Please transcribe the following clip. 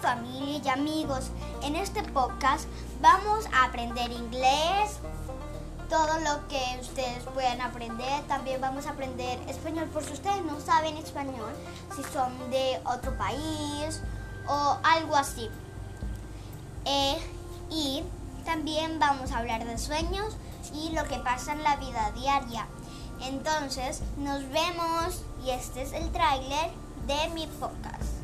familia y amigos. En este podcast vamos a aprender inglés, todo lo que ustedes puedan aprender. También vamos a aprender español por si ustedes no saben español, si son de otro país o algo así. Eh, y también vamos a hablar de sueños y lo que pasa en la vida diaria. Entonces, nos vemos y este es el tráiler de mi podcast.